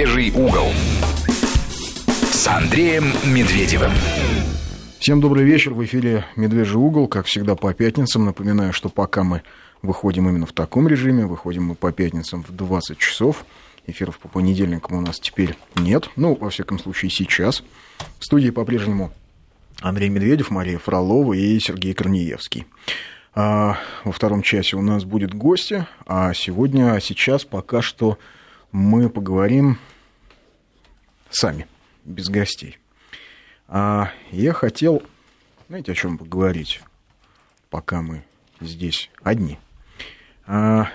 «Медвежий угол» с Андреем Медведевым. Всем добрый вечер. В эфире «Медвежий угол». Как всегда, по пятницам. Напоминаю, что пока мы выходим именно в таком режиме, выходим мы по пятницам в 20 часов. Эфиров по понедельникам у нас теперь нет. Ну, во всяком случае, сейчас. В студии по-прежнему Андрей Медведев, Мария Фролова и Сергей Корнеевский. А во втором часе у нас будет гости, а сегодня, а сейчас пока что мы поговорим сами, без гостей. А я хотел, знаете, о чем поговорить, пока мы здесь одни. А,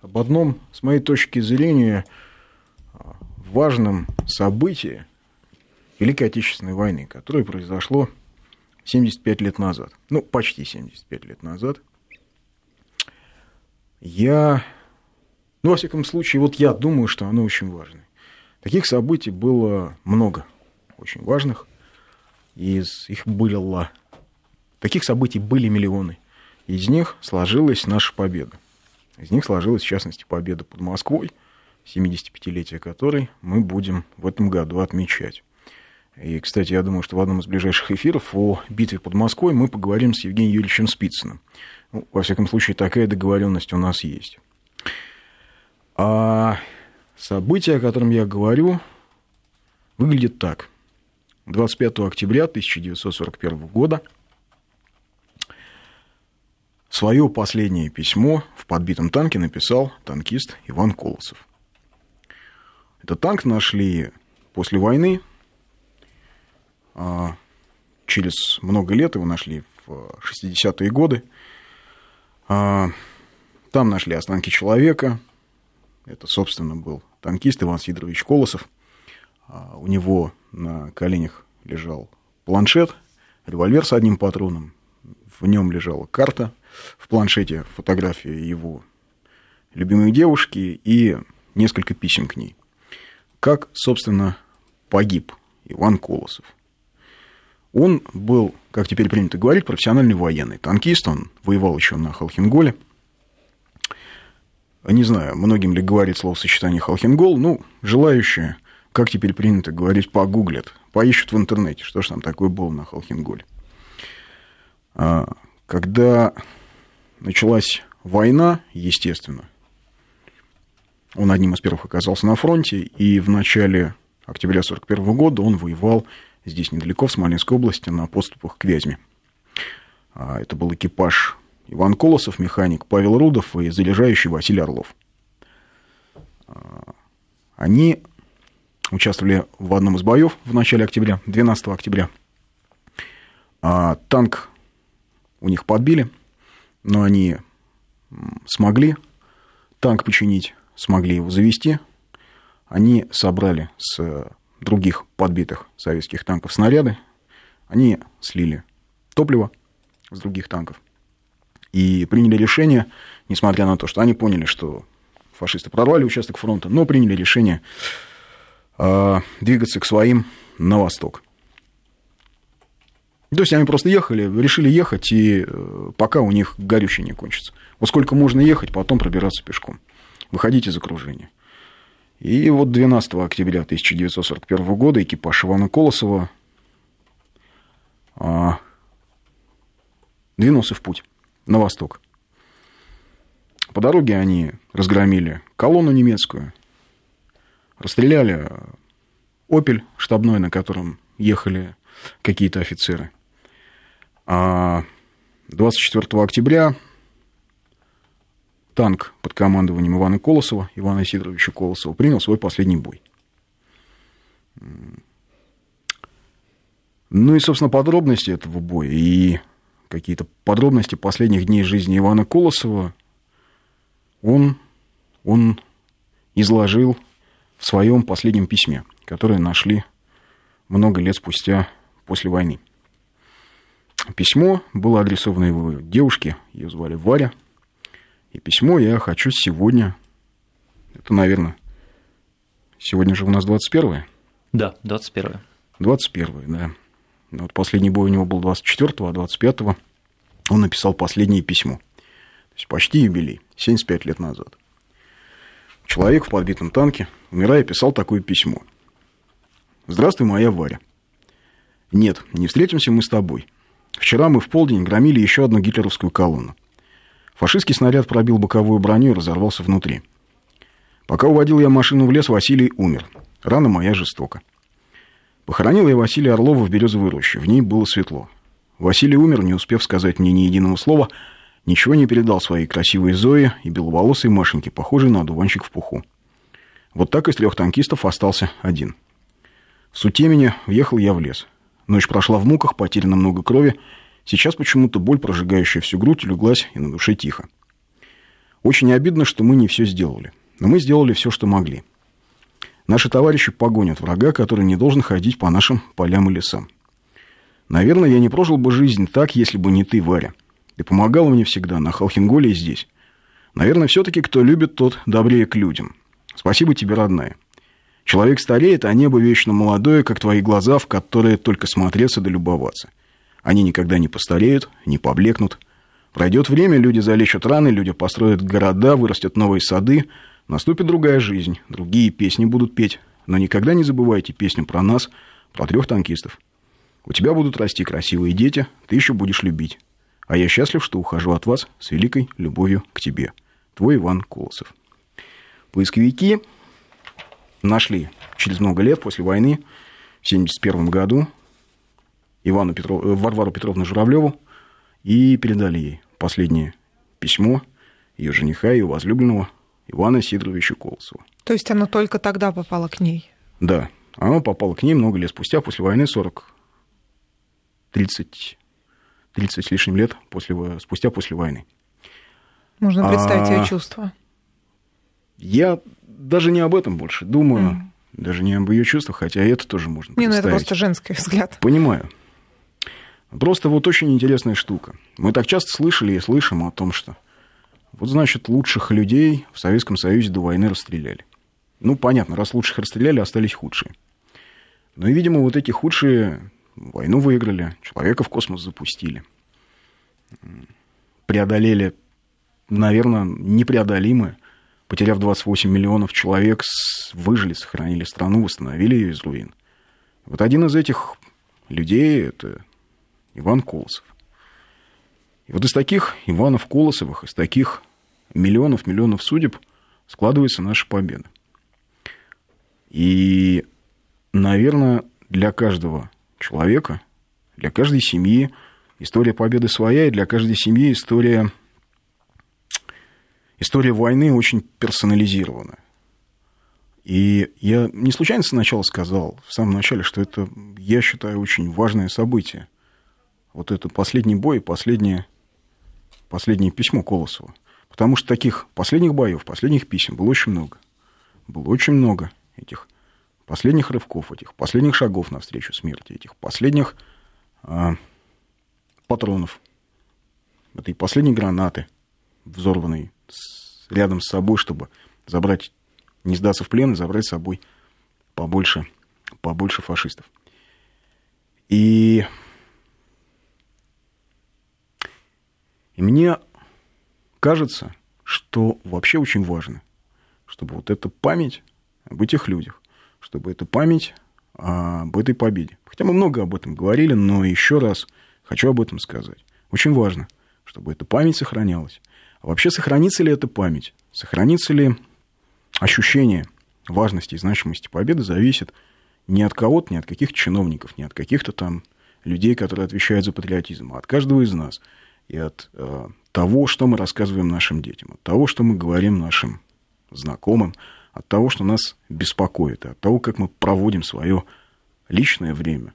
об одном, с моей точки зрения, важном событии Великой Отечественной войны, которое произошло 75 лет назад. Ну, почти 75 лет назад. Я, ну, во всяком случае, вот я думаю, что оно очень важное. Таких событий было много, очень важных. Из их было... Таких событий были миллионы. Из них сложилась наша победа. Из них сложилась, в частности, победа под Москвой, 75-летие которой мы будем в этом году отмечать. И, кстати, я думаю, что в одном из ближайших эфиров о битве под Москвой мы поговорим с Евгением Юрьевичем Спицыным. Ну, во всяком случае, такая договоренность у нас есть. А событие, о котором я говорю, выглядит так. 25 октября 1941 года свое последнее письмо в подбитом танке написал танкист Иван Колосов. Этот танк нашли после войны а, через много лет его нашли в 60-е годы. А, там нашли останки человека. Это, собственно, был танкист Иван Сидорович Колосов. А, у него на коленях лежал планшет, револьвер с одним патроном. В нем лежала карта, в планшете фотография его любимой девушки и несколько писем к ней. Как, собственно, погиб Иван Колосов. Он был, как теперь принято говорить, профессиональный военный. Танкист, он воевал еще на Халхинголе. Не знаю, многим ли говорит словосочетание Халхингол, ну, желающие, как теперь принято говорить, погуглят, поищут в интернете, что же там такое было на Халхинголе. А, когда началась война, естественно, он одним из первых оказался на фронте, и в начале октября 1941 года он воевал здесь недалеко, в Смоленской области, на подступах к Вязьме. А, это был экипаж Иван Колосов, механик Павел Рудов и заряжающий Василий Орлов. А, они участвовали в одном из боев в начале октября, 12 октября. А танк у них подбили, но они смогли танк починить, смогли его завести. Они собрали с других подбитых советских танков снаряды. Они слили топливо с других танков и приняли решение, несмотря на то, что они поняли, что фашисты прорвали участок фронта, но приняли решение э, двигаться к своим на восток. То есть они просто ехали, решили ехать, и э, пока у них горючее не кончится. Вот сколько можно ехать, потом пробираться пешком. Выходить из окружения. И вот 12 октября 1941 года экипаж Ивана Колосова а, двинулся в путь на восток. По дороге они разгромили колонну немецкую, расстреляли «Опель» штабной, на котором ехали какие-то офицеры. А 24 октября танк под командованием Ивана Колосова, Ивана Сидоровича Колосова, принял свой последний бой. Ну и, собственно, подробности этого боя и какие-то подробности последних дней жизни Ивана Колосова он, он изложил в своем последнем письме, которое нашли много лет спустя после войны. Письмо было адресовано его девушке, ее звали Варя – и письмо я хочу сегодня, это, наверное, сегодня же у нас 21 Да, 21 21 да. Вот последний бой у него был 24 а 25 он написал последнее письмо. То есть почти юбилей, 75 лет назад. человек в подбитом танке, умирая, писал такое письмо. «Здравствуй, моя Варя. Нет, не встретимся мы с тобой. Вчера мы в полдень громили еще одну гитлеровскую колонну. Фашистский снаряд пробил боковую броню и разорвался внутри. Пока уводил я машину в лес, Василий умер. Рана моя жестока. Похоронил я Василия Орлова в березовой роще. В ней было светло. Василий умер, не успев сказать мне ни единого слова, ничего не передал своей красивой Зое и беловолосой Машеньке, похожей на одуванчик в пуху. Вот так из трех танкистов остался один. В Сутемени въехал я в лес. Ночь прошла в муках, потеряно много крови. Сейчас почему-то боль, прожигающая всю грудь, леглась и на душе тихо. Очень обидно, что мы не все сделали. Но мы сделали все, что могли. Наши товарищи погонят врага, который не должен ходить по нашим полям и лесам. Наверное, я не прожил бы жизнь так, если бы не ты, Варя. Ты помогала мне всегда, на Халхинголе и здесь. Наверное, все-таки кто любит, тот добрее к людям. Спасибо тебе, родная. Человек стареет, а небо вечно молодое, как твои глаза, в которые только смотреться да любоваться. Они никогда не постареют, не поблекнут. Пройдет время, люди залечат раны, люди построят города, вырастят новые сады, Наступит другая жизнь, другие песни будут петь. Но никогда не забывайте песню про нас, про трех танкистов. У тебя будут расти красивые дети, ты еще будешь любить. А я счастлив, что ухожу от вас с великой любовью к тебе. Твой Иван Колосов. Поисковики нашли через много лет после войны, в 1971 году, Ивану Петров... Э, Варвару Петровну Журавлеву и передали ей последнее письмо ее жениха, ее возлюбленного Ивана Сидоровича Колосова. То есть оно только тогда попало к ней? Да, оно попало к ней много лет спустя, после войны, 40, 30, 30 с лишним лет после, спустя после войны. Можно представить а, ее чувства. Я даже не об этом больше думаю, mm. даже не об ее чувствах, хотя это тоже можно не, представить. Не, ну это просто женский взгляд. Понимаю. Просто вот очень интересная штука. Мы так часто слышали и слышим о том, что вот, значит, лучших людей в Советском Союзе до войны расстреляли. Ну, понятно, раз лучших расстреляли, остались худшие. Ну и, видимо, вот эти худшие войну выиграли, человека в космос запустили. Преодолели, наверное, непреодолимое. Потеряв 28 миллионов человек, выжили, сохранили страну, восстановили ее из руин. Вот один из этих людей – это Иван Колосов. И вот из таких Иванов Колосовых, из таких миллионов, миллионов судеб складывается наша победа. И, наверное, для каждого человека, для каждой семьи история победы своя, и для каждой семьи история, история войны очень персонализирована. И я не случайно сначала сказал, в самом начале, что это, я считаю, очень важное событие. Вот это последний бой, последнее последнее письмо Колосова. Потому что таких последних боев, последних писем было очень много. Было очень много этих последних рывков, этих последних шагов навстречу смерти, этих последних э, патронов, этой последней гранаты, взорванной с, рядом с собой, чтобы забрать, не сдаться в плен и забрать с собой побольше, побольше фашистов. И И мне кажется, что вообще очень важно, чтобы вот эта память об этих людях, чтобы эта память об этой победе. Хотя мы много об этом говорили, но еще раз хочу об этом сказать. Очень важно, чтобы эта память сохранялась. А вообще сохранится ли эта память? Сохранится ли ощущение важности и значимости победы зависит не от кого-то, не от каких-то чиновников, не от каких-то там людей, которые отвечают за патриотизм, а от каждого из нас – и от э, того, что мы рассказываем нашим детям, от того, что мы говорим нашим знакомым, от того, что нас беспокоит, от того, как мы проводим свое личное время.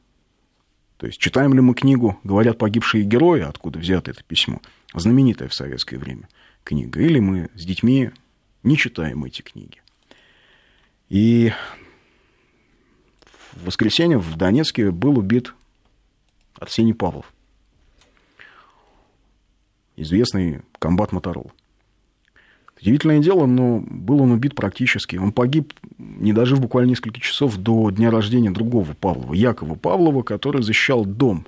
То есть читаем ли мы книгу «Говорят погибшие герои», откуда взято это письмо, знаменитая в советское время книга, или мы с детьми не читаем эти книги. И в воскресенье в Донецке был убит Арсений Павлов известный комбат Моторол. Удивительное дело, но был он убит практически. Он погиб, не дожив буквально несколько часов до дня рождения другого Павлова, Якова Павлова, который защищал дом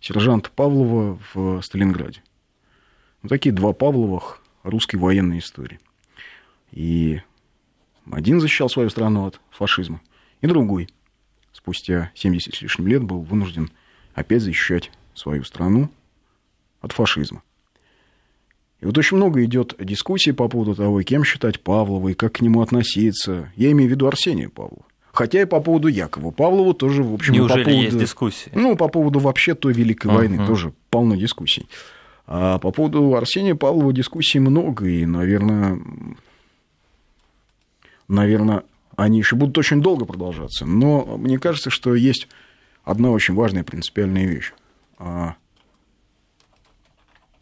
сержанта Павлова в Сталинграде. Вот такие два Павловых русской военной истории. И один защищал свою страну от фашизма, и другой спустя 70 с лишним лет был вынужден опять защищать свою страну от фашизма. И вот очень много идет дискуссий по поводу того, кем считать Павлова и как к нему относиться. Я имею в виду Арсения Павлова. Хотя и по поводу Якова Павлова тоже, в общем, Неужели по поводу, есть дискуссии? Ну, по поводу вообще той Великой uh-huh. войны тоже полно дискуссий. А по поводу Арсения Павлова дискуссий много, и, наверное, наверное, они еще будут очень долго продолжаться. Но мне кажется, что есть одна очень важная принципиальная вещь.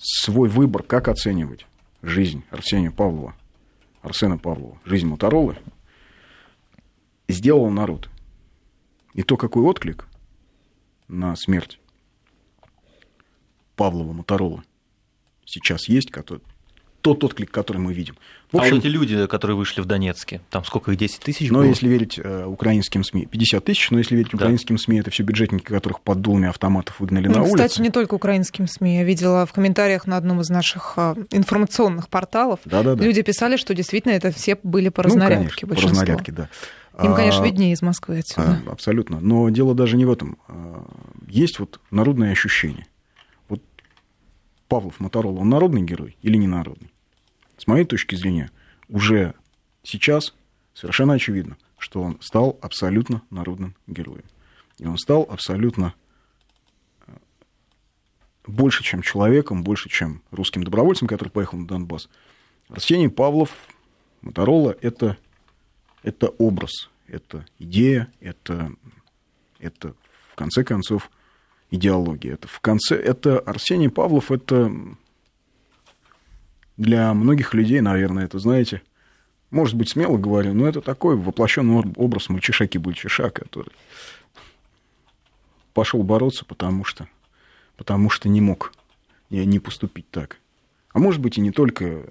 Свой выбор, как оценивать жизнь Арсения Павлова, Арсена Павлова, жизнь Моторолы, сделал народ. И то, какой отклик на смерть Павлова Моторолы сейчас есть, который, тот отклик, который мы видим. В общем, а вот эти люди, которые вышли в Донецке, там сколько их, 10 тысяч Но если верить э, украинским СМИ, 50 тысяч, но если верить да. украинским СМИ, это все бюджетники, которых под дулами автоматов выгнали ну, на кстати, улицу. Кстати, не только украинским СМИ. Я видела в комментариях на одном из наших э, информационных порталов, Да-да-да. люди писали, что действительно это все были по разнарядке. Ну, конечно, по разнарядке, да. Им, конечно, а, виднее из Москвы отсюда. А, абсолютно. Но дело даже не в этом. А, есть вот народное ощущение. Павлов Моторола, он народный герой или не народный? С моей точки зрения, уже сейчас совершенно очевидно, что он стал абсолютно народным героем. И он стал абсолютно э, больше, чем человеком, больше, чем русским добровольцем, который поехал на Донбасс. Арсений Павлов, Моторола – это, это образ, это идея, это, это, в конце концов, идеология. Это в конце, это Арсений Павлов, это для многих людей, наверное, это, знаете, может быть, смело говорю, но это такой воплощенный образ мальчишаки-бульчиша, который пошел бороться, потому что, потому что не мог не поступить так. А может быть, и не только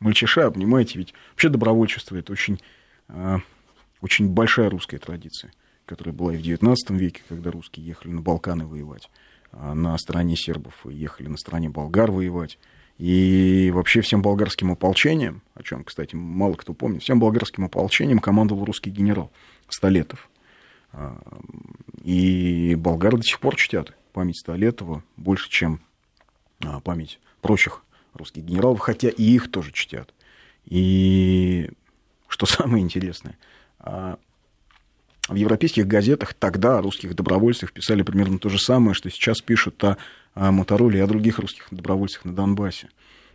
мальчиша, понимаете, ведь вообще добровольчество – это очень, а, очень большая русская традиция – которая была и в XIX веке, когда русские ехали на Балканы воевать, а на стороне сербов ехали на стороне болгар воевать. И вообще всем болгарским ополчением, о чем, кстати, мало кто помнит, всем болгарским ополчением командовал русский генерал Столетов. А, и болгары до сих пор чтят память Столетова больше, чем а, память прочих русских генералов, хотя и их тоже чтят. И что самое интересное, в европейских газетах тогда о русских добровольцах писали примерно то же самое, что сейчас пишут о, о Мотороле и о других русских добровольцах на Донбассе.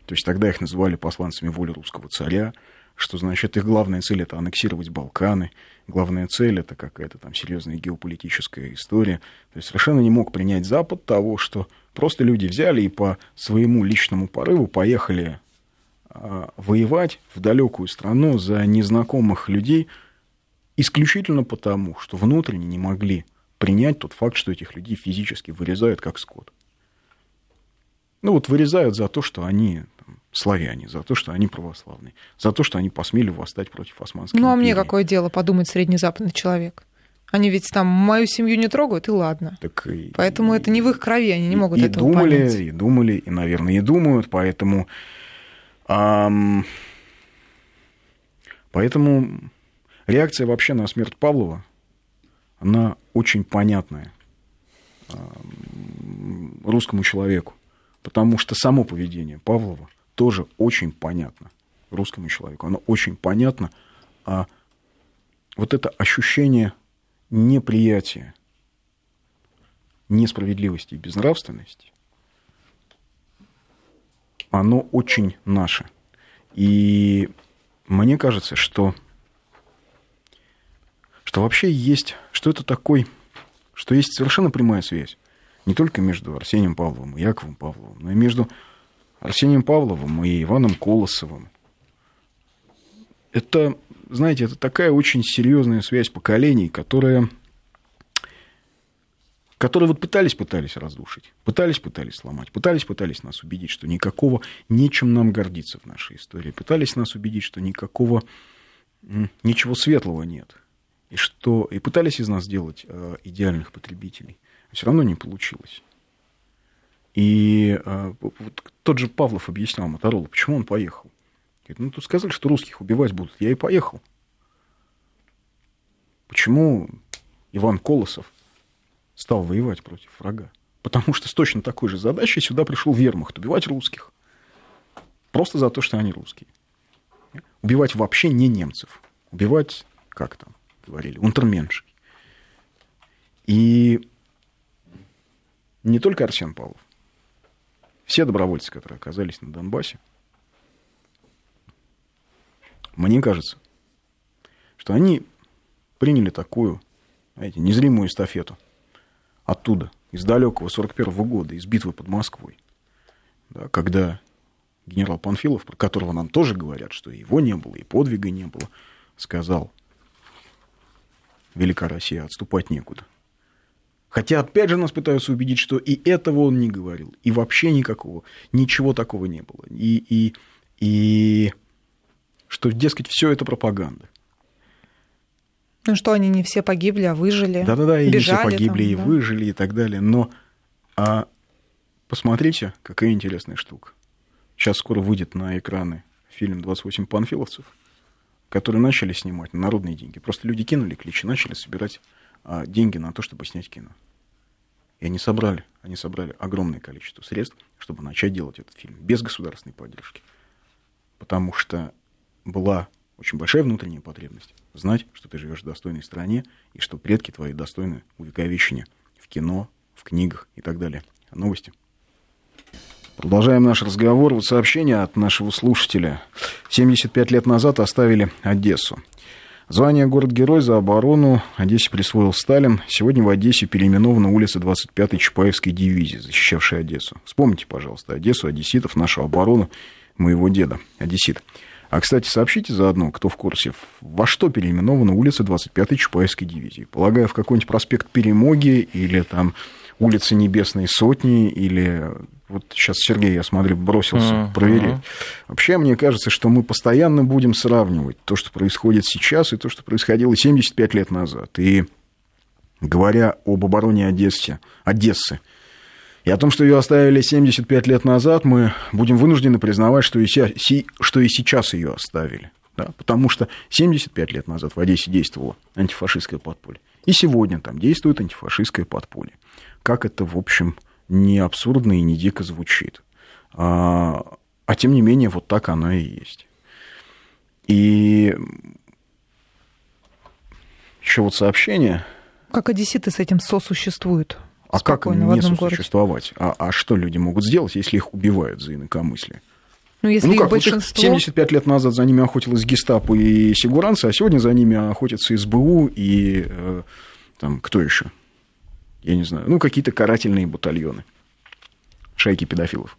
То есть тогда их называли посланцами воли русского царя, что значит их главная цель это аннексировать Балканы, главная цель это какая-то там серьезная геополитическая история. То есть совершенно не мог принять Запад того, что просто люди взяли и по своему личному порыву поехали а, воевать в далекую страну за незнакомых людей, исключительно потому, что внутренне не могли принять тот факт, что этих людей физически вырезают как скот. Ну вот вырезают за то, что они там, славяне, за то, что они православные, за то, что они посмели восстать против Османской Ну а империи. мне какое дело подумать среднезападный человек? Они ведь там мою семью не трогают, и ладно. Так и, поэтому и, это не в их крови, они не могут и этого думали, понять. И думали, и, наверное, и думают, поэтому... Ам, поэтому Реакция вообще на смерть Павлова, она очень понятная русскому человеку, потому что само поведение Павлова тоже очень понятно русскому человеку. Оно очень понятно, а вот это ощущение неприятия, несправедливости и безнравственности, оно очень наше. И мне кажется, что что вообще есть, что это такой, что есть совершенно прямая связь не только между Арсением Павловым и Яковом Павловым, но и между Арсением Павловым и Иваном Колосовым. Это, знаете, это такая очень серьезная связь поколений, которая, которые вот пытались, пытались разрушить, пытались, пытались сломать, пытались, пытались нас убедить, что никакого нечем нам гордиться в нашей истории, пытались нас убедить, что никакого, ничего светлого нет, и, что, и пытались из нас сделать э, идеальных потребителей. Все равно не получилось. И э, вот тот же Павлов объяснял Моторолу, почему он поехал. Говорит, ну тут сказали, что русских убивать будут. Я и поехал. Почему Иван Колосов стал воевать против врага? Потому что с точно такой же задачей сюда пришел вермахт убивать русских. Просто за то, что они русские. Убивать вообще не немцев. Убивать, как там говорили, унтерменшей. И не только Арсен Павлов. Все добровольцы, которые оказались на Донбассе, мне кажется, что они приняли такую, знаете, незримую эстафету оттуда, из далекого 41 -го года, из битвы под Москвой, да, когда генерал Панфилов, про которого нам тоже говорят, что его не было, и подвига не было, сказал, Велика Россия, отступать некуда. Хотя, опять же, нас пытаются убедить, что и этого он не говорил, и вообще никакого, ничего такого не было. И, и, и что, дескать, все это пропаганда. Ну что, они не все погибли, а выжили. Да-да-да, и не все погибли, там, и да. выжили, и так далее. Но а, посмотрите, какая интересная штука. Сейчас скоро выйдет на экраны фильм «28 панфиловцев», который начали снимать на народные деньги. Просто люди кинули клич и начали собирать деньги на то, чтобы снять кино. И они собрали, они собрали огромное количество средств, чтобы начать делать этот фильм без государственной поддержки. Потому что была очень большая внутренняя потребность знать, что ты живешь в достойной стране, и что предки твои достойны увековечения в кино, в книгах и так далее. Новости. Продолжаем наш разговор. Вот сообщение от нашего слушателя. 75 лет назад оставили Одессу. Звание город-герой за оборону Одессе присвоил Сталин. Сегодня в Одессе переименована улица 25-й Чапаевской дивизии, защищавшей Одессу. Вспомните, пожалуйста, Одессу, одесситов, нашу оборону, моего деда, одессит. А, кстати, сообщите заодно, кто в курсе, во что переименована улица 25-й Чапаевской дивизии. Полагаю, в какой-нибудь проспект Перемоги или там улица Небесной Сотни или вот сейчас Сергей, я смотрю, бросился Мгм. проверять. Вообще, мне кажется, что мы постоянно будем сравнивать то, что происходит сейчас, и то, что происходило 75 лет назад. И говоря об обороне Одессе, Одессы, и о том, что ее оставили 75 лет назад, мы будем вынуждены признавать, что и, си- что и сейчас ее оставили. Да? Потому что 75 лет назад в Одессе действовало антифашистское подполье. И сегодня там действует антифашистское подполье. Как это, в общем, не абсурдно и не дико звучит. А, а тем не менее, вот так оно и есть. И еще вот сообщение. Как одесситы с этим сосуществуют? А как им не одном городе? существовать? А, а что люди могут сделать, если их убивают за инакомыслие? Ну, если ну как, вот большинство... 75 лет назад за ними охотилась гестапо и сигуранцы, а сегодня за ними охотятся СБУ и э, там кто еще? Я не знаю. Ну, какие-то карательные батальоны. Шайки педофилов.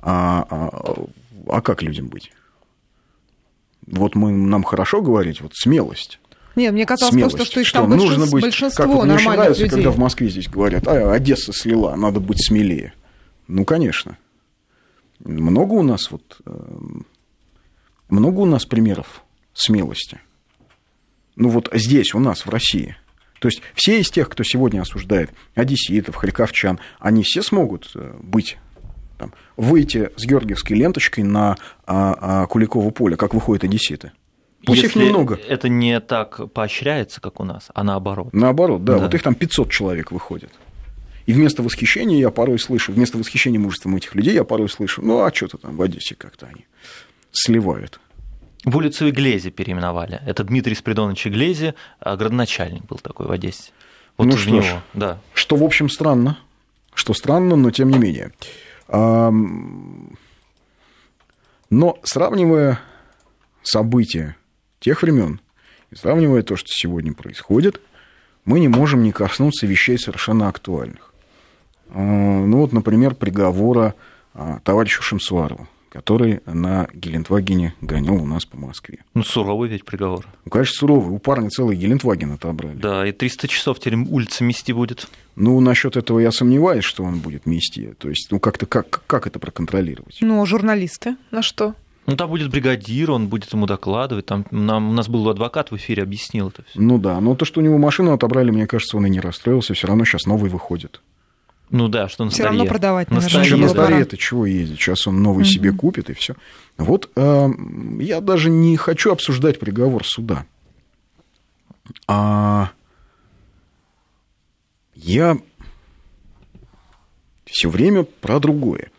А, а, а как людям быть? Вот мы, нам хорошо говорить, вот смелость. Нет, мне казалось смелость. просто, что их там нужно быть, большинство как вот мне нормальных нравится, людей. когда в Москве здесь говорят, а, Одесса слила, надо быть смелее. Ну, конечно. Много у нас вот, эм, много у нас примеров смелости. Ну, вот здесь, у нас, в России. То есть все из тех, кто сегодня осуждает одесситов, харьковчан, они все смогут э, быть там, выйти с георгиевской ленточкой на а, а, Куликово поле, как выходят одесситы. Пусть их Если немного. это не так поощряется, как у нас, а наоборот. Наоборот, да, Да. вот их там 500 человек выходит. И вместо восхищения я порой слышу, вместо восхищения мужеством этих людей я порой слышу, ну а что-то там в Одессе как-то они сливают. В улицу Иглези переименовали. Это Дмитрий Спиридонович Иглези, а градоначальник был такой в Одессе. Вот Ну что него, ж. да. Что, в общем, странно. Что странно, но тем не менее. Но сравнивая события тех времен и сравнивая то, что сегодня происходит, мы не можем не коснуться вещей совершенно актуальных. А, Ну вот, например, приговора а, товарищу Шимсуарову, который на Гелендвагене гонял у нас по Москве. Ну, суровый ведь приговор. Ну, конечно, суровый. У парня целый Гелендваген отобрали. Да, и 300 часов теперь улица мести будет. Ну, насчет этого я сомневаюсь, что он будет мести. То есть, ну, как-то как, как это проконтролировать? Ну, а журналисты на что? Ну, там будет бригадир, он будет ему докладывать. Там нам, у нас был адвокат в эфире, объяснил это все. Ну да, но то, что у него машину отобрали, мне кажется, он и не расстроился. Все равно сейчас новый выходит. Ну да, что на Всё равно продавать, на наверное, на да. пора. старе это чего ездить? Сейчас он новый Мгм. себе купит и все. Вот э, я даже не хочу обсуждать приговор суда. А я все время про другое.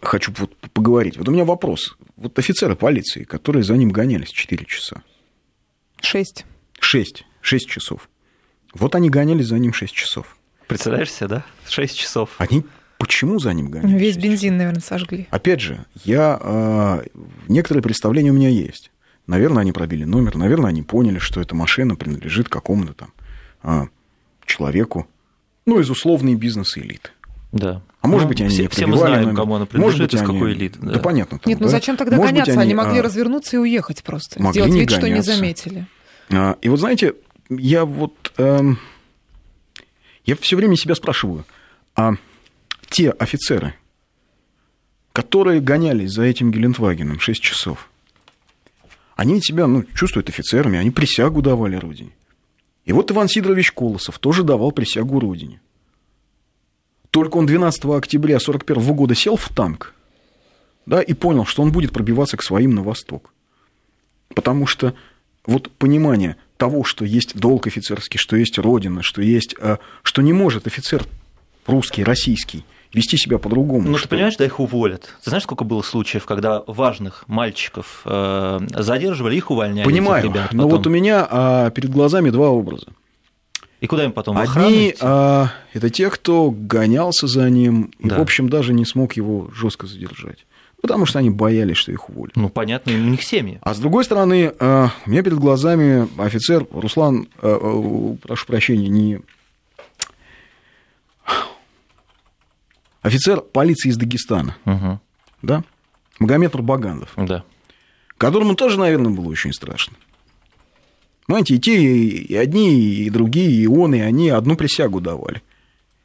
Хочу вот поговорить. Вот у меня вопрос. Вот офицеры полиции, которые за ним гонялись 4 часа. Шесть. 6. 6 часов. Вот они гонялись за ним 6 часов. Представляешь себе, да? 6 часов. Они почему за ним гонялись? Весь 6 бензин, наверное, сожгли. Опять же, я, э, некоторые представления у меня есть. Наверное, они пробили номер, наверное, они поняли, что эта машина принадлежит какому-то там э, человеку, ну, из условной бизнес-элиты. Да. А может Ну, быть, они все, не все мы знаем, номер. кому она Может принадлежит, быть, из они- какой элиты. Да, понятно. там, Нет, ну да. зачем тогда Может быть, гоняться? Они могли а, развернуться и уехать просто. могли Сделать не вид, что не гоняться. заметили. А, И вот знаете, я вот эм, я все время себя спрашиваю, а те офицеры, которые гонялись за этим Гелендвагеном 6 часов, они себя ну, чувствуют офицерами, они присягу давали Родине. И вот Иван Сидорович Колосов тоже давал присягу Родине. Только он 12 октября 1941 года сел в танк да, и понял, что он будет пробиваться к своим на восток. Потому что вот понимание того, что есть долг офицерский, что есть родина, что есть, а, что не может офицер русский, российский вести себя по-другому. Ну, что- ты понимаешь, да их уволят. Ты знаешь, сколько было случаев, когда важных мальчиков э, задерживали, их увольняли, Понимаю, ребят но потом. вот у меня а, перед глазами два образа. И куда им потом? Одни а, это те, кто гонялся за ним и, Да. в общем, даже не смог его жестко задержать. Потому что они боялись, что их уволят. Ну, понятно, у них семьи. А с другой стороны, у меня перед глазами офицер Руслан, а, а, прошу прощения, не... Офицер полиции из Дагестана, Мгм. да? Магомед Рубагандов, Да. которому тоже, наверное, было очень страшно. Понимаете, и те, и одни, и другие, и он, и они одну присягу давали.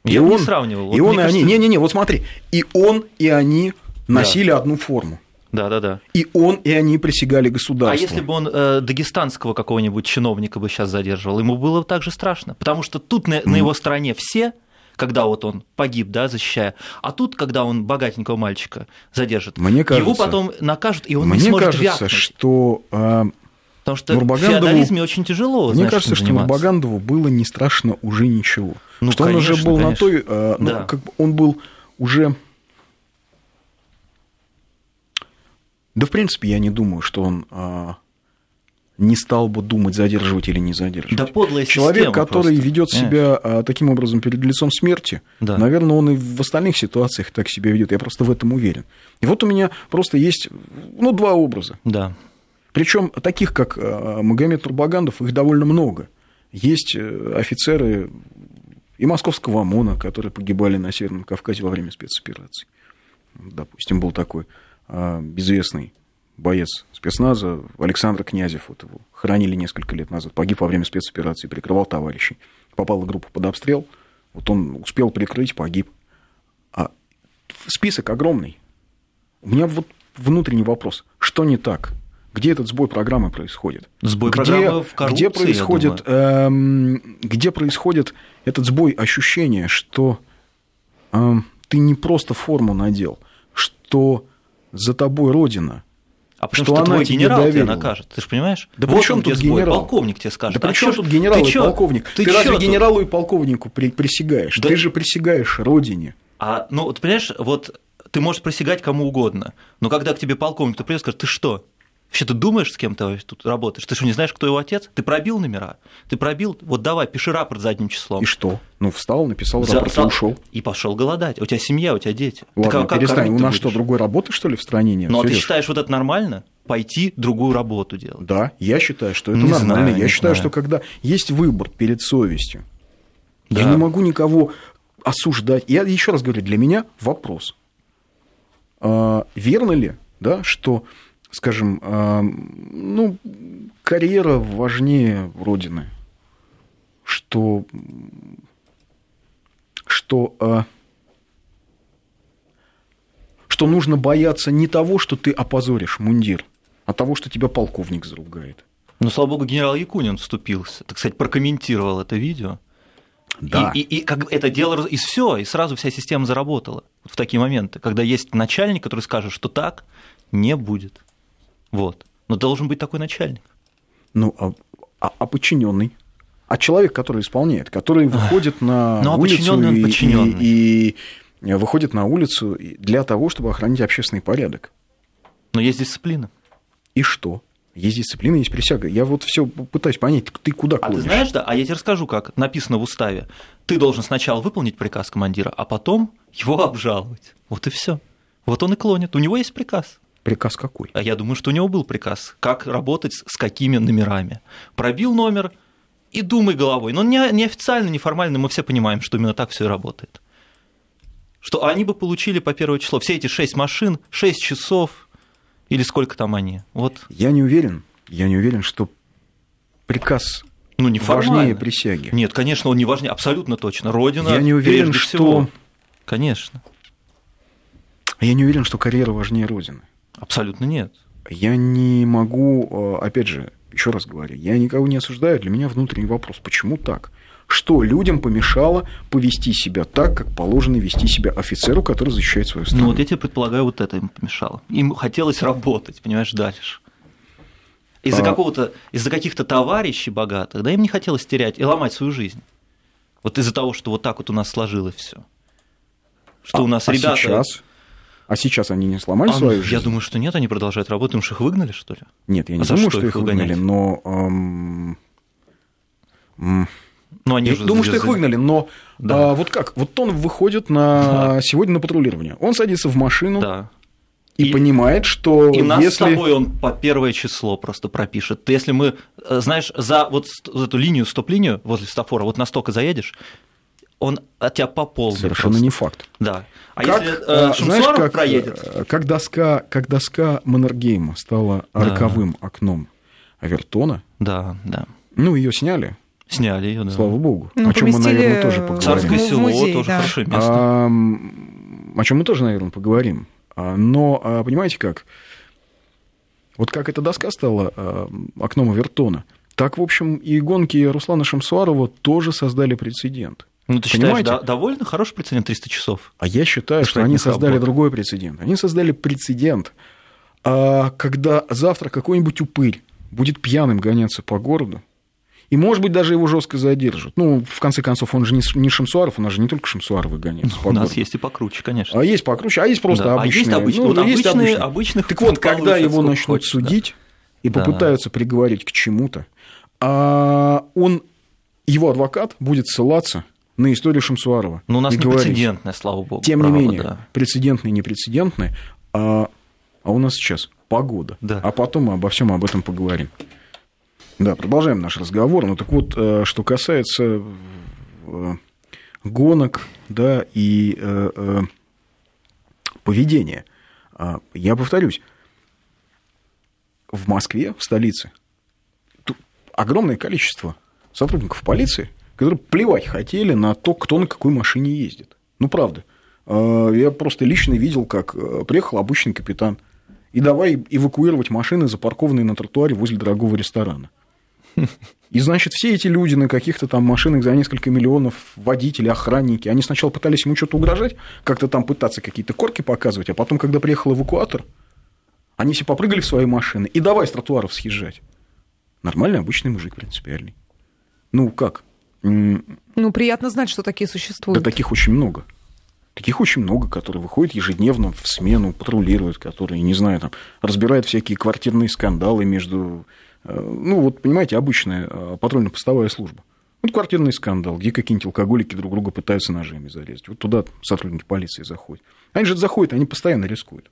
И Я не он- сравнивал. Вот и он, и мне они. кажется- Не-не-не, вот смотри. И он, и они носили одну форму. Да, да, да. И он, и они присягали государству. А если бы он э, дагестанского какого-нибудь чиновника бы сейчас задерживал, ему было бы так же страшно. Потому что тут на, на его стороне все, когда вот он погиб, да, защищая, а тут, когда он богатенького мальчика задержит, Мне его кажется- потом накажут, и он не Мне сможет кажется, вякнуть. что а, Потому что Нурбагандову- в феодализме очень тяжело, мне знаешь, кажется, что. Нурбагандову было не страшно уже ничего. Ну, что он уже конечно, был на конечно. той, а, ну, Да. как бы он был уже. Да, в принципе, я не думаю, что он а, не стал бы думать, задерживать или не задерживать. Да подлая Человек, который просто, ведет себя а, таким образом перед лицом смерти, Да. наверное, он и в остальных ситуациях так себя ведет. Я просто в этом уверен. И вот у меня просто есть ну, два образа. Да. Причем таких, как э, Магомед Турбагандов, их довольно много. Есть э, офицеры и московского ОМОНа, которые погибали на Северном Кавказе во время спецопераций. Допустим, был такой известный боец спецназа Александр Князев. Вот его хоронили несколько лет назад. Погиб во время спецоперации, прикрывал товарищей. Попала группа под обстрел. Вот он успел прикрыть, погиб. А список огромный. У меня вот внутренний вопрос. Что не так? Где этот сбой программы происходит? Сбой где, программы в коррупции, где происходит, эм, где происходит этот сбой ощущения, что эм, ты не просто форму надел, что за тобой родина. А потому Что что, она твой генерал тебя накажет, ты же понимаешь? Да вот при чем тут сбой, генерал? полковник тебе скажет. Да при а чем чё тут генерал ты и чё? полковник? Ты, чё разве тут? генералу и полковнику при- присягаешь? Да- Ты же присягаешь родине. А, ну, вот понимаешь, вот ты можешь присягать кому угодно, но когда к тебе полковник, то придет скажет, ты что? Вообще ты думаешь, с кем ты тут работаешь? Ты что, не знаешь, кто его отец? Ты пробил номера? Ты пробил? Вот давай, пиши рапорт задним числом. И что? Ну, встал, написал За- рапорт и за- ушел. И пошел голодать. У тебя семья, у тебя дети. Ладно, так, а как перестань. У ты нас что, другой работы, что ли, в стране нет? Ну, а ты считаешь вот это нормально? Пойти другую работу делать? Да, я считаю, что это Не нормально. знаю, я не считаю, знаю. что когда есть выбор перед совестью, я Да. не могу никого осуждать. Я еще раз говорю, для меня вопрос. А, верно ли, да, что, скажем, а, ну, карьера важнее Родины? Что, что, а, что нужно бояться не того, что ты опозоришь мундир, а того, что тебя полковник заругает. Ну, слава богу, генерал Якунин вступился, так сказать, прокомментировал это видео. Да. И, и, и как это дело, и все, и сразу вся система заработала в такие моменты, когда есть начальник, который скажет, что так не будет. Вот. Но должен быть такой начальник. Ну, а А, а подчиненный? А человек, который исполняет, который выходит на ну, а улицу и, и, и выходит на улицу для того, чтобы охранить общественный порядок. Но есть дисциплина. И что? Есть дисциплина, есть присяга. Я вот все пытаюсь понять, ты куда А клонишь? ты знаешь, да? А я тебе расскажу, как написано в уставе. Ты должен сначала выполнить приказ командира, а потом его обжаловать. Вот и все. Вот он и клонит. У него есть приказ. Приказ какой? А я думаю, что у него был приказ, как работать с какими номерами. Пробил номер и думай головой. Но не, не официально, не формально, мы все понимаем, что именно так все и работает. Что они бы получили по первое число все эти шесть машин, шесть часов, или сколько там они. Вот, Я не уверен, я не уверен, что приказ ну, не важнее присяги. Нет, конечно, он не важнее, абсолютно точно. Родина. Я не уверен, что- всего. Конечно, Я не уверен, что карьера важнее Родины. Абсолютно нет. Я не могу, э, опять же, еще раз говорю, я никого не осуждаю, для меня внутренний вопрос, почему так? Что людям помешало повести себя так, как положено вести себя офицеру, который защищает свою страну? Ну, вот я тебе предполагаю, вот это им помешало. Им хотелось работать, понимаешь, дальше. Из-за А- какого-то, из-за каких-то товарищей богатых, да, им не хотелось терять и ломать свою жизнь. Вот из-за того, что вот так вот у нас сложилось все. Что а, у нас а ребята. сейчас? А сейчас они не сломали А, ну, свою я жизнь? думаю, что нет, они продолжают работать, потому что их выгнали, что ли? Нет, я не А думаю, что что их их выгнали, выгонять? но... эм, м, Ну, они Я же думаю, что их выгнали, но Да. а, вот как? Вот он выходит на сегодня на патрулирование. Он садится в машину Да. и, И- понимает, что И нас с если... тобой он по первое число просто пропишет. Если мы, э, знаешь, за вот эту линию, стоп-линию возле стафора, вот настолько заедешь, он от тебя поползет. Совершенно просто. не факт. Да. А Как, если э, э, знаешь, Шамсуаров как, проедет, э, как доска, как доска Маннергейма стала Да. роковым окном Авертона, да, да, ну, ее сняли, сняли ее, да. слава богу, Ну, о чем мы, наверное, тоже поговорим. Царское село музей, тоже да. хорошее место. А, о чем мы тоже, наверное, поговорим. А, Но, а, понимаете как? Вот как эта доска стала а, окном Авертона, так, в общем, и гонки Руслана Шамсуарова тоже создали прецедент. Ну, ты считаешь, понимаете? да- довольно хороший прецедент 300 часов? А я считаю, что они создали работ. другой прецедент. Они создали прецедент, а, когда завтра какой-нибудь упырь будет пьяным гоняться по городу, и, может быть, даже его жестко задержат. Ну, в конце концов, он же не, Шамсуаров, у нас же не только Шамсуаровы гоняются по У нас есть и покруче, конечно. А есть покруче, а есть просто Да, а обычные. есть обычные. Ну, Вот есть обычные- обычных Так вот, когда его начнут хочешь, да. судить и Да. попытаются приговорить к чему-то, а он, его адвокат будет ссылаться на историю Шамсуарова. Ну, у нас не прецедентная, слава богу. Тем право, не менее, да. прецедентные, непрецедентные, а, а у нас сейчас погода. Да. А потом мы обо всем об этом поговорим. Да, продолжаем наш разговор. Ну так вот, э, что касается э, гонок, да, и э, поведения. А, Я повторюсь, в Москве, в столице, огромное количество сотрудников полиции, которые плевать хотели на то, кто на какой машине ездит. Ну, правда. А, Я просто лично видел, как э, приехал обычный капитан и давай эвакуировать машины, запаркованные на тротуаре возле дорогого ресторана. И, значит, все эти люди на каких-то там машинах за несколько миллионов, водители, охранники, они сначала пытались ему что-то угрожать, как-то там пытаться какие-то корки показывать, а потом, когда приехал эвакуатор, они все попрыгали в свои машины и давай с тротуаров съезжать. Нормальный обычный мужик принципиальный. Ну, как? Ну, приятно знать, что такие Да существуют. таких очень много. Таких очень много, которые выходят ежедневно в смену, патрулируют, которые, не знаю, там, разбирают всякие квартирные скандалы между... э, Ну, вот, понимаете, обычная э, патрульно-постовая служба. Вот квартирный скандал, где какие-нибудь алкоголики друг друга пытаются ножами зарезать. Вот туда сотрудники полиции заходят. Они же заходят, они постоянно рискуют.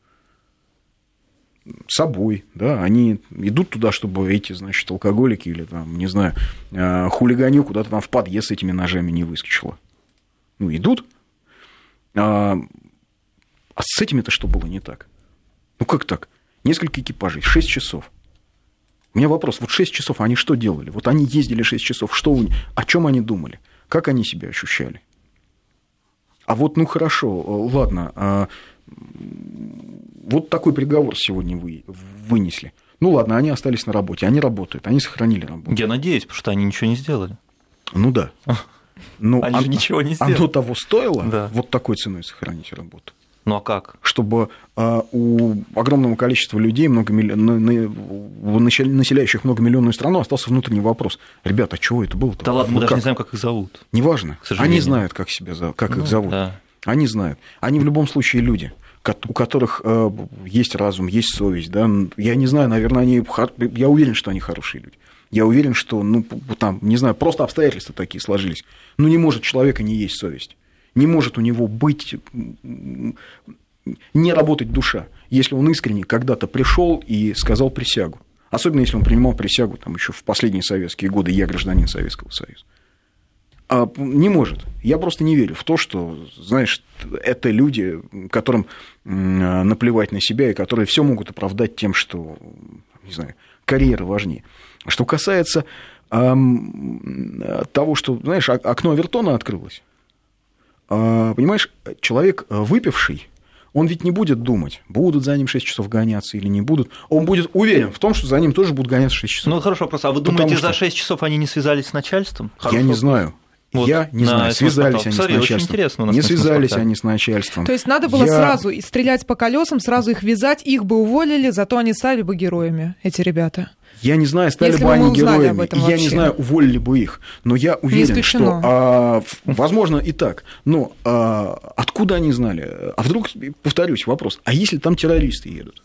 Собой, да, они идут туда, чтобы эти, значит, алкоголики или там, не знаю, э, хулиганю куда-то там в подъезд с этими ножами не выскочило. Ну, идут, а, а с этими-то что было не так? Ну как так? Несколько экипажей, 6 часов. У меня вопрос, вот 6 часов они что делали? Вот они ездили 6 часов, что у них, о чем они думали? Как они себя ощущали? А вот, ну хорошо, э, ладно, а, вот такой приговор сегодня вы, вынесли. Ну ладно, они остались на работе, они работают, они сохранили работу. Я надеюсь, потому что они ничего не сделали. Ну да. Ну, Они же ничего не сделали. Оно того стоило Да. вот такой ценой сохранить работу? Ну а как? Чтобы а, у огромного количества людей, много милли... населяющих многомиллионную страну, остался внутренний вопрос. Ребята, а чего это было? Да ладно, мы даже не знаем, как их зовут. Неважно. Они знают, как, себя, как ну, их зовут. Да. Они знают. Они в любом случае люди у которых э, есть разум, есть совесть, да, я не знаю, наверное, они, я уверен, что они хорошие люди. Я уверен, что, ну, там, не знаю, просто обстоятельства такие сложились. Ну, не может человека не есть совесть. Не может у него быть, не работать душа, если он искренне когда-то пришел и сказал присягу. Особенно если он принимал присягу там, еще в последние советские годы, я гражданин Советского Союза. А, не может. Я просто не верю в то, что, знаешь, это люди, которым наплевать на себя и которые все могут оправдать тем, что, не знаю, карьера важнее. Что касается того, что, знаешь, окно Авертона открылось. А, понимаешь, человек выпивший, он ведь не будет думать, будут за ним 6 часов гоняться или не будут. Он будет уверен в том, что за ним тоже будут гоняться 6 часов. Ну, хорошо вопрос. А вы думаете, что... за 6 часов они не связались с начальством? Хороший Я не знаю. Вот я не знаю, связались они Смотри, с начальством. не связались они с начальством. То есть надо было я... сразу стрелять по колесам, сразу их вязать, их бы уволили, зато они стали бы героями, эти ребята. Я не знаю, стали Если бы они героями, и я не знаю, уволили бы их, но я уверен, что, а, возможно, и так. Но а, откуда они знали? А вдруг, повторюсь, вопрос, а если там террористы едут?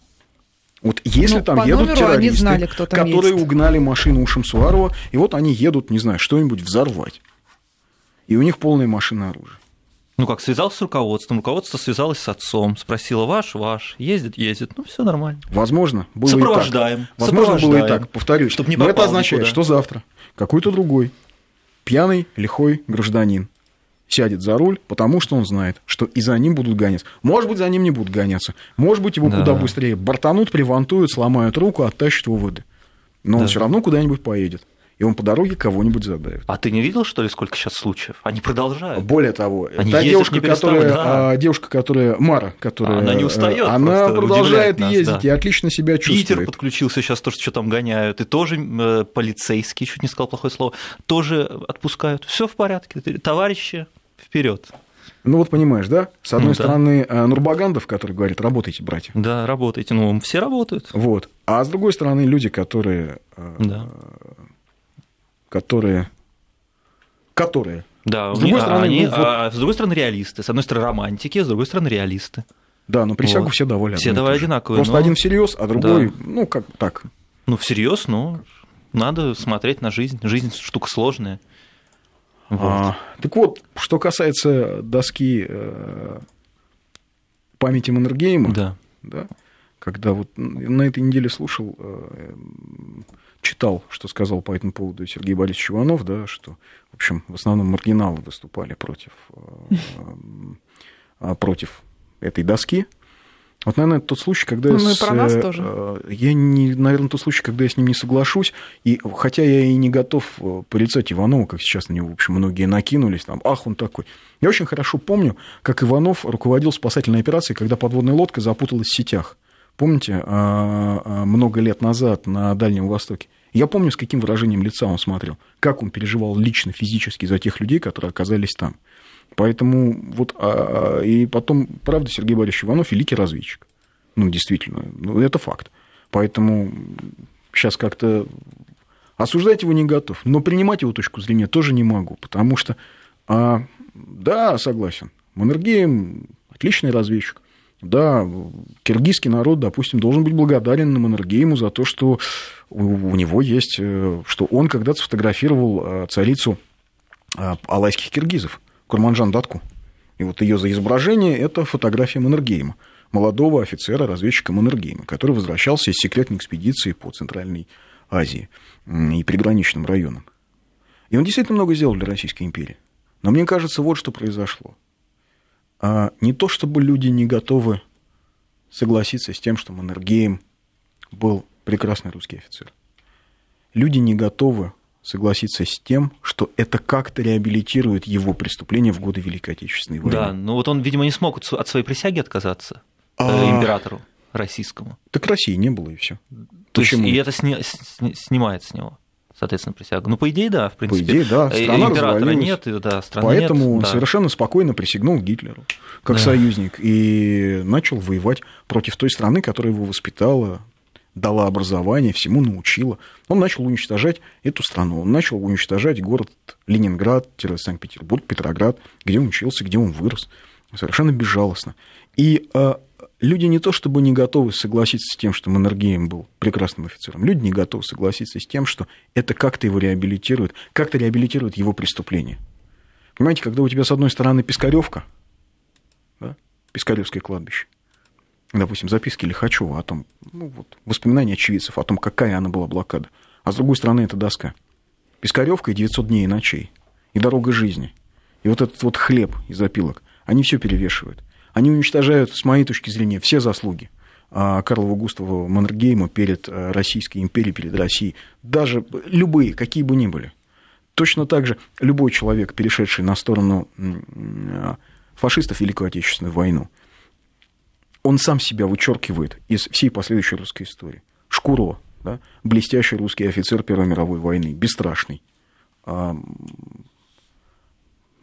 Вот если ну, там едут террористы, знали, там которые есть. угнали машину у Шамсуарова, и вот они едут, не знаю, что-нибудь взорвать и у них полная машина оружия. Ну как, связался с руководством, руководство связалось с отцом, спросило, ваш, ваш, ездит, ездит, ну все нормально. Возможно, было Сопровождаем. и так. Возможно, было и так, повторюсь. Чтобы не Но это означает, никуда. что завтра какой-то другой пьяный, лихой гражданин сядет за руль, потому что он знает, что и за ним будут гоняться. Может быть, за ним не будут гоняться. Может быть, его да. куда быстрее бортанут, привантуют, сломают руку, оттащат в ВВД. Но да. он все равно куда-нибудь поедет и он по дороге кого-нибудь задавит. А ты не видел, что ли, сколько сейчас случаев? Они продолжают. Более того, Они та девушка, которая, да. А, девушка, которая Мара, которая... Она не устает. Она продолжает нас, ездить да. и отлично себя чувствует. Питер подключился сейчас, тоже что там гоняют, и тоже э, полицейские, чуть не сказал плохое слово, тоже отпускают. Все в порядке, товарищи, вперед. Ну вот понимаешь, да? С одной ну, стороны, да. Нурбагандов, который говорит, работайте, братья. Да, работайте. Ну, все работают. Вот. А с другой стороны, люди, которые э, да которые... которые да, с другой, а стороны, они, ну, вот... а, с другой стороны, реалисты. С одной стороны, романтики, с другой стороны, реалисты. Да, но присягу вот. все давали. Все давали одинаковые. Просто но... один всерьез, а другой, да. ну, как так. Ну, всерьез, ну, надо смотреть на жизнь. Жизнь штука сложная. Вот. А, так вот, что касается доски э, памяти Маннергейма, да. Да, когда вот на этой неделе слушал э, читал, что сказал по этому поводу Сергей Борисович Иванов, да, что, в общем, в основном маргиналы выступали против, э, э, против этой доски. Вот, наверное, тот случай, когда ну, я... с, про нас тоже. Э, я не, наверное, тот случай, когда я с ним не соглашусь. И хотя я и не готов порицать Иванова, как сейчас на него, в общем, многие накинулись, там, ах, он такой. Я очень хорошо помню, как Иванов руководил спасательной операцией, когда подводная лодка запуталась в сетях. Помните, а, а, много лет назад на Дальнем Востоке? Я помню, с каким выражением лица он смотрел, как он переживал лично, физически за тех людей, которые оказались там. Поэтому вот, а, и потом, правда, Сергей Борисович Иванов великий разведчик. Ну, действительно, ну, это факт. Поэтому сейчас как-то осуждать его не готов, но принимать его точку зрения тоже не могу, потому что, а, да, согласен, Маннергейм отличный разведчик, да, киргизский народ, допустим, должен быть благодарен Маннергейму за то, что у него есть, э, что он когда-то сфотографировал э, царицу э, алайских киргизов, Курманжан Датку. И вот ее за изображение – это фотография Маннергейма, молодого офицера-разведчика Маннергейма, который возвращался из секретной экспедиции по Центральной Азии и приграничным районам. И он действительно много сделал для Российской империи. Но мне кажется, вот что произошло – не то чтобы люди не готовы согласиться с тем, что Маннергейм был прекрасный русский офицер. Люди не готовы согласиться с тем, что это как-то реабилитирует его преступления в годы Великой Отечественной войны. Да, но вот он, видимо, не смог от своей присяги отказаться э, а... императору российскому. Так России не было, и все. То Почему? есть и это сни... снимает с него. Соответственно, присягу. Ну, по идее, да, в принципе. По идее, да, Э, страна Императора нет, да, страны Поэтому нет, да. совершенно спокойно присягнул Гитлеру как Да. союзник и начал воевать против той страны, которая его воспитала, дала образование, всему научила. Он начал уничтожать эту страну. Он начал уничтожать город Ленинград, Санкт-Петербург, Петроград, где он учился, где он вырос. Совершенно безжалостно. И э, люди не то чтобы не готовы согласиться с тем, что Маннергейм был прекрасным офицером, люди не готовы согласиться с тем, что это как-то его реабилитирует, как-то реабилитирует его преступление. Понимаете, когда у тебя с одной стороны Пискаревка, да, Пискаревское кладбище, допустим, записки Лихачева о том, ну, вот, воспоминания очевидцев о том, какая она была блокада, а с другой стороны это доска. Пискаревка и 900 дней и ночей, и дорога жизни, и вот этот вот хлеб из опилок, они все перевешивают. Они уничтожают, с моей точки зрения, все заслуги а, Карла Густава Маннергейма перед а, Российской империей, перед Россией, даже любые, какие бы ни были. Точно так же любой человек, перешедший на сторону м, фашистов Великую Отечественную войну, он сам себя вычеркивает из всей последующей русской истории. Шкуро, да, блестящий русский офицер Первой мировой войны, бесстрашный.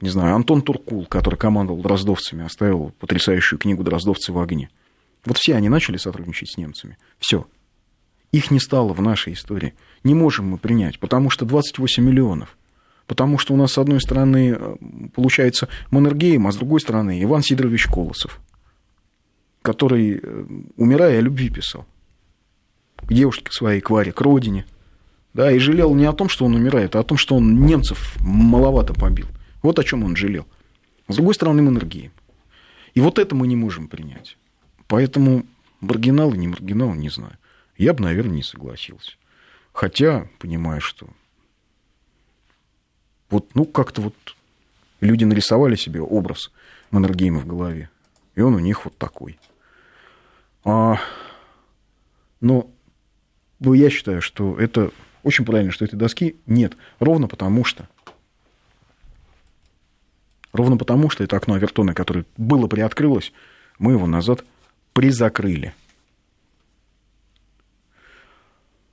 Не знаю, Антон Туркул, который командовал дроздовцами, оставил потрясающую книгу «Дроздовцы в огне». Вот все они начали сотрудничать с немцами. Все. Их не стало в нашей истории. Не можем мы принять, потому что 28 миллионов. Потому что у нас, с одной стороны, э, получается Маннергейм, а с другой стороны Иван Сидорович Колосов, который, э, умирая, о любви писал. К девушке своей, к Варе, к родине. Да, и жалел не о том, что он умирает, а о том, что он немцев маловато побил. Вот о чем он жалел. С другой стороны, Маннергейм. И вот это мы не можем принять. Поэтому маргинал и не маргинал, не знаю. Я бы, наверное, не согласился. Хотя, понимаю, что вот, ну, как-то вот люди нарисовали себе образ Маннергейма в голове. И он у них вот такой. А, но я считаю, что это очень правильно, что этой доски нет. Ровно потому что Ровно потому, что это окно Авертона, которое было приоткрылось, мы его назад призакрыли.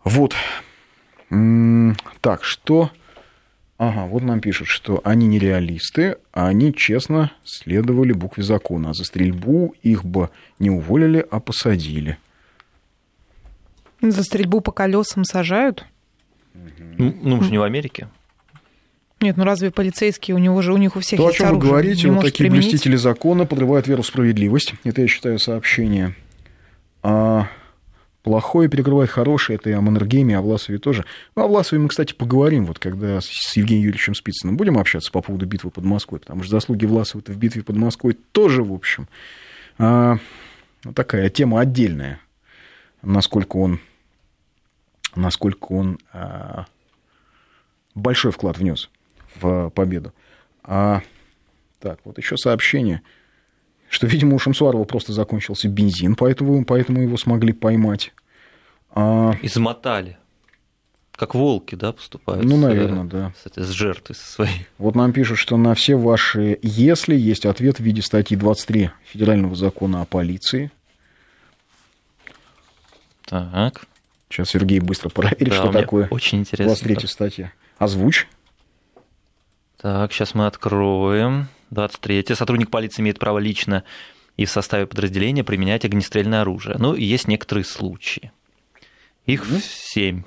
Вот. Так, что... Ага, вот нам пишут, что они не реалисты, а они честно следовали букве закона. А за стрельбу их бы не уволили, а посадили. За стрельбу по колесам сажают? Ну, ну, мы же не в Америке. Нет, ну разве полицейские, у него же, у них у всех То, о есть чем вы оружие, говорите, не вот такие применить? блюстители закона подрывают веру в справедливость. Это, я считаю, сообщение. А плохое перекрывает хорошее. Это и о Маннергейме, и о Власове тоже. Ну, о Власове мы, кстати, поговорим, вот когда с Евгением Юрьевичем Спицыным будем общаться по поводу битвы под Москвой, потому что заслуги Власова в битве под Москвой тоже, в общем, а, ну, такая тема отдельная. Насколько он, насколько он а, большой вклад внес в победу. А, так, вот еще сообщение, что, видимо, у Шамсуарова просто закончился бензин, поэтому, поэтому его смогли поймать. А, Измотали. Как волки, да, поступают? Ну, с, э, наверное, да. Этой- с жертвой со своей. вот нам пишут, что на все ваши «если» есть ответ в виде статьи 23 Федерального закона о полиции. Так. Сейчас Сергей быстро проверит, Да, что такое Очень интересно. 23 статья. Озвучь. Так, сейчас мы откроем. 23. Сотрудник полиции имеет право лично и в составе подразделения применять огнестрельное оружие. Ну, и есть некоторые случаи. Их семь.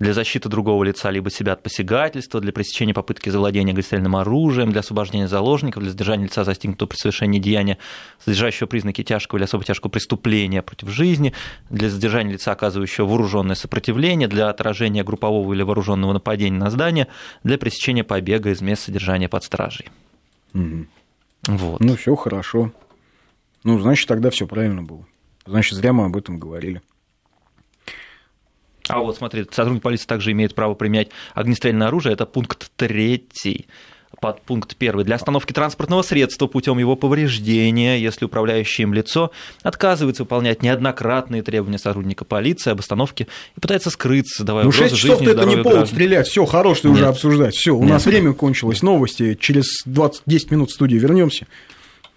Для защиты другого лица либо себя от посягательства, для пресечения попытки завладения огнестрельным оружием, для освобождения заложников, для задержания лица застигнутого при совершении деяния, содержащего признаки тяжкого или особо тяжкого преступления против жизни, для задержания лица, оказывающего вооруженное сопротивление, для отражения группового или вооруженного нападения на здание, для пресечения побега из мест содержания под стражей. Мгм. Вот. Ну, все хорошо. Ну, значит, тогда все правильно было. Значит, зря мы об этом говорили. А вот смотри, сотрудник полиции также имеет право применять огнестрельное оружие. Это пункт третий. Под пункт первый. Для остановки транспортного средства путем его повреждения, если управляющее им лицо отказывается выполнять неоднократные требования сотрудника полиции об остановке и пытается скрыться, давая Ну, угрозу 6 часов жизни это не повод граждан. стрелять. Все, хорош ты уже обсуждать. Все, у Нет. нас время кончилось. Новости. Через 20, 10 минут в студию вернемся.